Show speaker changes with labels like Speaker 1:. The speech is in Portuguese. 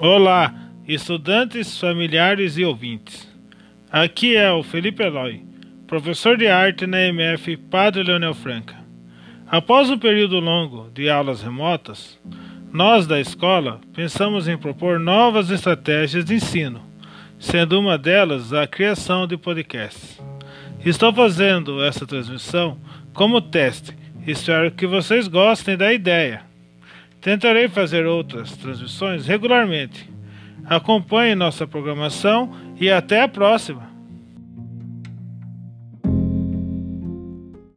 Speaker 1: Olá, estudantes, familiares e ouvintes. Aqui é o Felipe Eloy, professor de arte na MF Padre Leonel Franca. Após um período longo de aulas remotas, nós da escola pensamos em propor novas estratégias de ensino, sendo uma delas a criação de podcasts. Estou fazendo essa transmissão como teste, espero que vocês gostem da ideia. Tentarei fazer outras transmissões regularmente. Acompanhe nossa programação e até a próxima!